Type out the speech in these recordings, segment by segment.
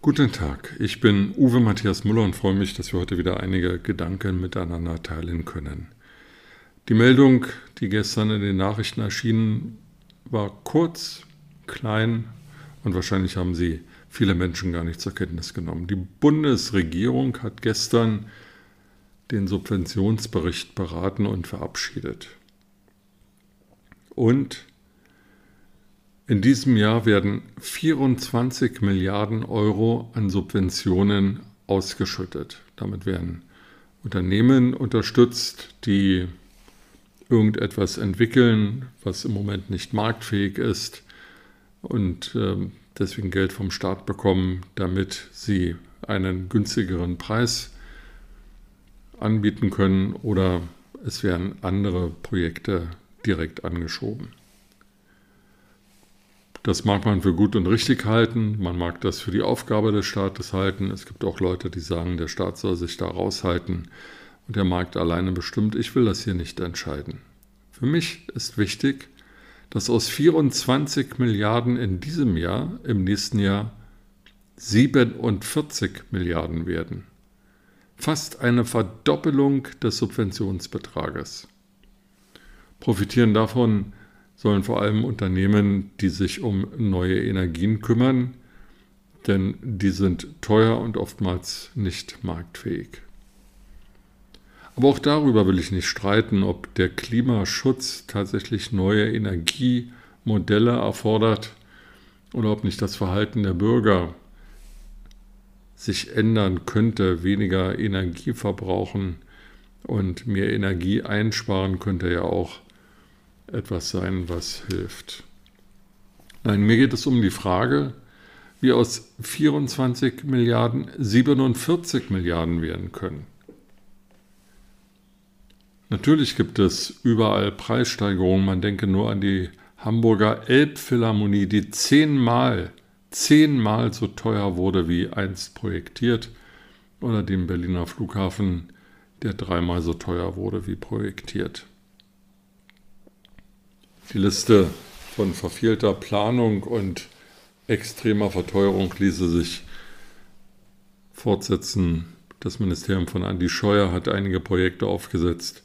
Guten Tag, ich bin Uwe Matthias Müller und freue mich, dass wir heute wieder einige Gedanken miteinander teilen können. Die Meldung, die gestern in den Nachrichten erschien, war kurz, klein und wahrscheinlich haben sie viele Menschen gar nicht zur Kenntnis genommen. Die Bundesregierung hat gestern den Subventionsbericht beraten und verabschiedet. Und in diesem Jahr werden 24 Milliarden Euro an Subventionen ausgeschüttet. Damit werden Unternehmen unterstützt, die irgendetwas entwickeln, was im Moment nicht marktfähig ist und äh, deswegen Geld vom Staat bekommen, damit sie einen günstigeren Preis anbieten können oder es werden andere Projekte direkt angeschoben. Das mag man für gut und richtig halten, man mag das für die Aufgabe des Staates halten. Es gibt auch Leute, die sagen, der Staat soll sich da raushalten und der Markt alleine bestimmt. Ich will das hier nicht entscheiden. Für mich ist wichtig, dass aus 24 Milliarden in diesem Jahr im nächsten Jahr 47 Milliarden werden. Fast eine Verdoppelung des Subventionsbetrages. Profitieren davon sollen vor allem Unternehmen, die sich um neue Energien kümmern, denn die sind teuer und oftmals nicht marktfähig. Aber auch darüber will ich nicht streiten, ob der Klimaschutz tatsächlich neue Energiemodelle erfordert oder ob nicht das Verhalten der Bürger sich ändern könnte, weniger Energie verbrauchen und mehr Energie einsparen könnte ja auch etwas sein, was hilft. Nein, mir geht es um die Frage, wie aus 24 Milliarden 47 Milliarden werden können. Natürlich gibt es überall Preissteigerungen. Man denke nur an die Hamburger Elbphilharmonie, die zehnmal, zehnmal so teuer wurde wie einst projektiert, oder den Berliner Flughafen, der dreimal so teuer wurde wie projektiert. Die Liste von verfehlter Planung und extremer Verteuerung ließe sich fortsetzen. Das Ministerium von Andi Scheuer hat einige Projekte aufgesetzt,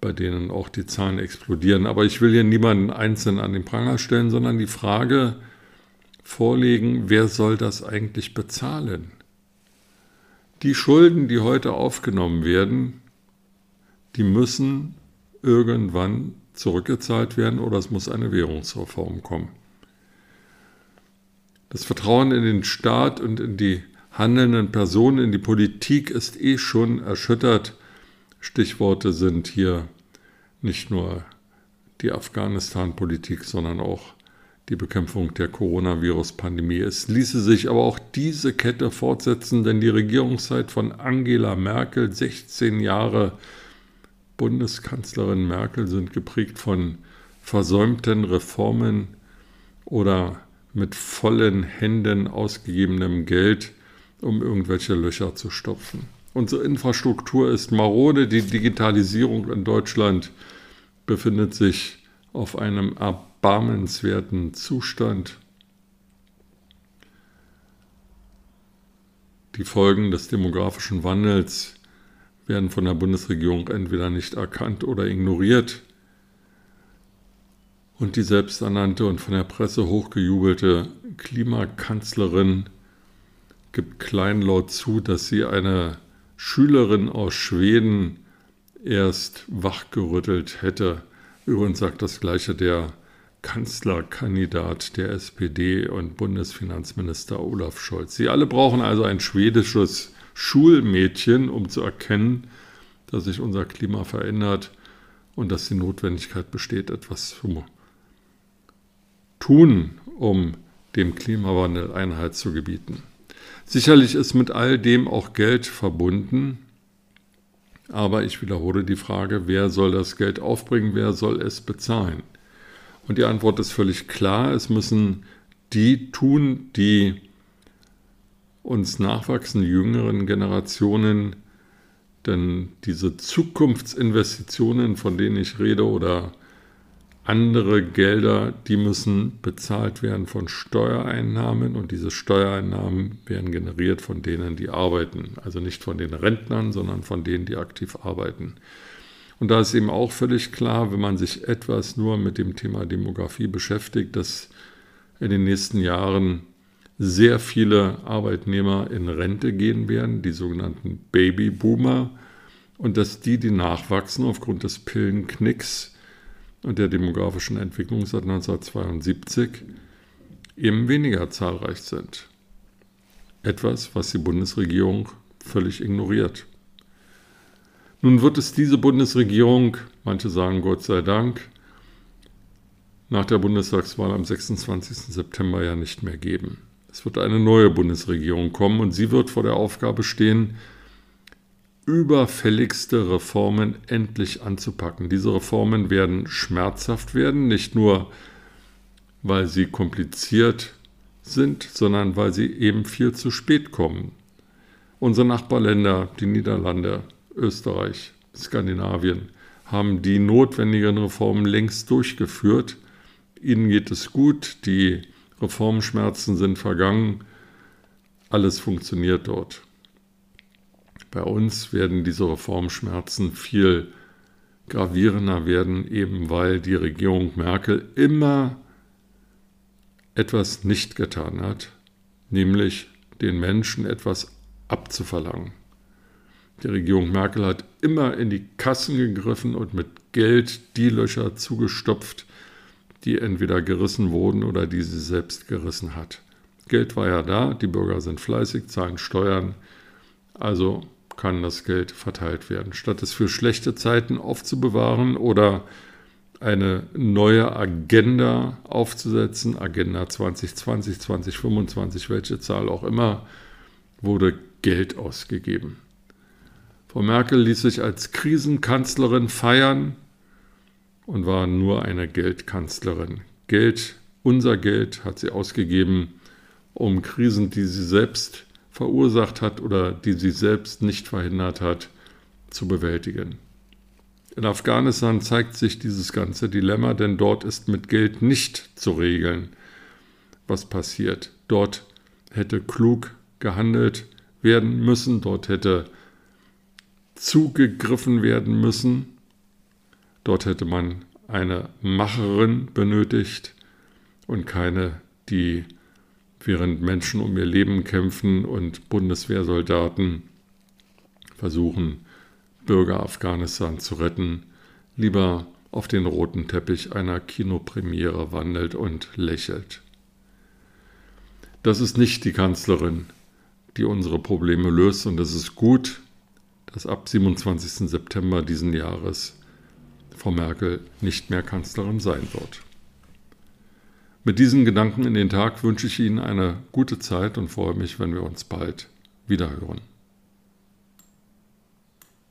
bei denen auch die Zahlen explodieren. Aber ich will hier niemanden einzeln an den Pranger stellen, sondern die Frage vorlegen, wer soll das eigentlich bezahlen? Die Schulden, die heute aufgenommen werden, die müssen irgendwann zurückgezahlt werden oder es muss eine Währungsreform kommen. Das Vertrauen in den Staat und in die handelnden Personen, in die Politik ist eh schon erschüttert. Stichworte sind hier nicht nur die Afghanistan-Politik, sondern auch die Bekämpfung der Coronavirus-Pandemie. Es ließe sich aber auch diese Kette fortsetzen, denn die Regierungszeit von Angela Merkel, 16 Jahre, Bundeskanzlerin Merkel sind geprägt von versäumten Reformen oder mit vollen Händen ausgegebenem Geld, um irgendwelche Löcher zu stopfen. Unsere Infrastruktur ist marode, die Digitalisierung in Deutschland befindet sich auf einem erbarmenswerten Zustand. Die Folgen des demografischen Wandels werden von der Bundesregierung entweder nicht erkannt oder ignoriert. Und die selbsternannte und von der Presse hochgejubelte Klimakanzlerin gibt kleinlaut zu, dass sie eine Schülerin aus Schweden erst wachgerüttelt hätte. Übrigens sagt das gleiche der Kanzlerkandidat der SPD und Bundesfinanzminister Olaf Scholz. Sie alle brauchen also ein schwedisches Schulmädchen, um zu erkennen, dass sich unser Klima verändert und dass die Notwendigkeit besteht, etwas zu tun, um dem Klimawandel Einhalt zu gebieten. Sicherlich ist mit all dem auch Geld verbunden. Aber ich wiederhole die Frage, wer soll das Geld aufbringen, wer soll es bezahlen? Und die Antwort ist völlig klar, es müssen die tun, die uns nachwachsende jüngeren Generationen denn diese Zukunftsinvestitionen, von denen ich rede, oder andere Gelder, die müssen bezahlt werden von Steuereinnahmen und diese Steuereinnahmen werden generiert von denen, die arbeiten. Also nicht von den Rentnern, sondern von denen, die aktiv arbeiten. Und da ist eben auch völlig klar, wenn man sich etwas nur mit dem Thema Demografie beschäftigt, dass in den nächsten Jahren sehr viele Arbeitnehmer in Rente gehen werden, die sogenannten Babyboomer, und dass die, die nachwachsen aufgrund des Pillenknicks und der demografischen Entwicklung seit 1972, eben weniger zahlreich sind. Etwas, was die Bundesregierung völlig ignoriert. Nun wird es diese Bundesregierung, manche sagen Gott sei Dank, nach der Bundestagswahl am 26. September ja nicht mehr geben. Es wird eine neue Bundesregierung kommen und sie wird vor der Aufgabe stehen, überfälligste Reformen endlich anzupacken. Diese Reformen werden schmerzhaft werden, nicht nur weil sie kompliziert sind, sondern weil sie eben viel zu spät kommen. Unsere Nachbarländer, die Niederlande, Österreich, Skandinavien, haben die notwendigen Reformen längst durchgeführt. Ihnen geht es gut, die Reformschmerzen sind vergangen, alles funktioniert dort. Bei uns werden diese Reformschmerzen viel gravierender werden, eben weil die Regierung Merkel immer etwas nicht getan hat, nämlich den Menschen etwas abzuverlangen. Die Regierung Merkel hat immer in die Kassen gegriffen und mit Geld die Löcher zugestopft, die entweder gerissen wurden oder die sie selbst gerissen hat. Geld war ja da, die Bürger sind fleißig, zahlen Steuern, also kann das Geld verteilt werden. Statt es für schlechte Zeiten aufzubewahren oder eine neue Agenda aufzusetzen, Agenda 2020, 2025, welche Zahl auch immer, wurde Geld ausgegeben. Frau Merkel ließ sich als Krisenkanzlerin feiern, und war nur eine Geldkanzlerin. Geld, unser Geld hat sie ausgegeben, um Krisen, die sie selbst verursacht hat oder die sie selbst nicht verhindert hat, zu bewältigen. In Afghanistan zeigt sich dieses ganze Dilemma, denn dort ist mit Geld nicht zu regeln, was passiert. Dort hätte klug gehandelt werden müssen, dort hätte zugegriffen werden müssen, Dort hätte man eine Macherin benötigt und keine, die während Menschen um ihr Leben kämpfen und Bundeswehrsoldaten versuchen, Bürger Afghanistan zu retten, lieber auf den roten Teppich einer Kinopremiere wandelt und lächelt. Das ist nicht die Kanzlerin, die unsere Probleme löst und es ist gut, dass ab 27. September diesen Jahres Frau Merkel nicht mehr Kanzlerin sein wird. Mit diesen Gedanken in den Tag wünsche ich Ihnen eine gute Zeit und freue mich, wenn wir uns bald wiederhören.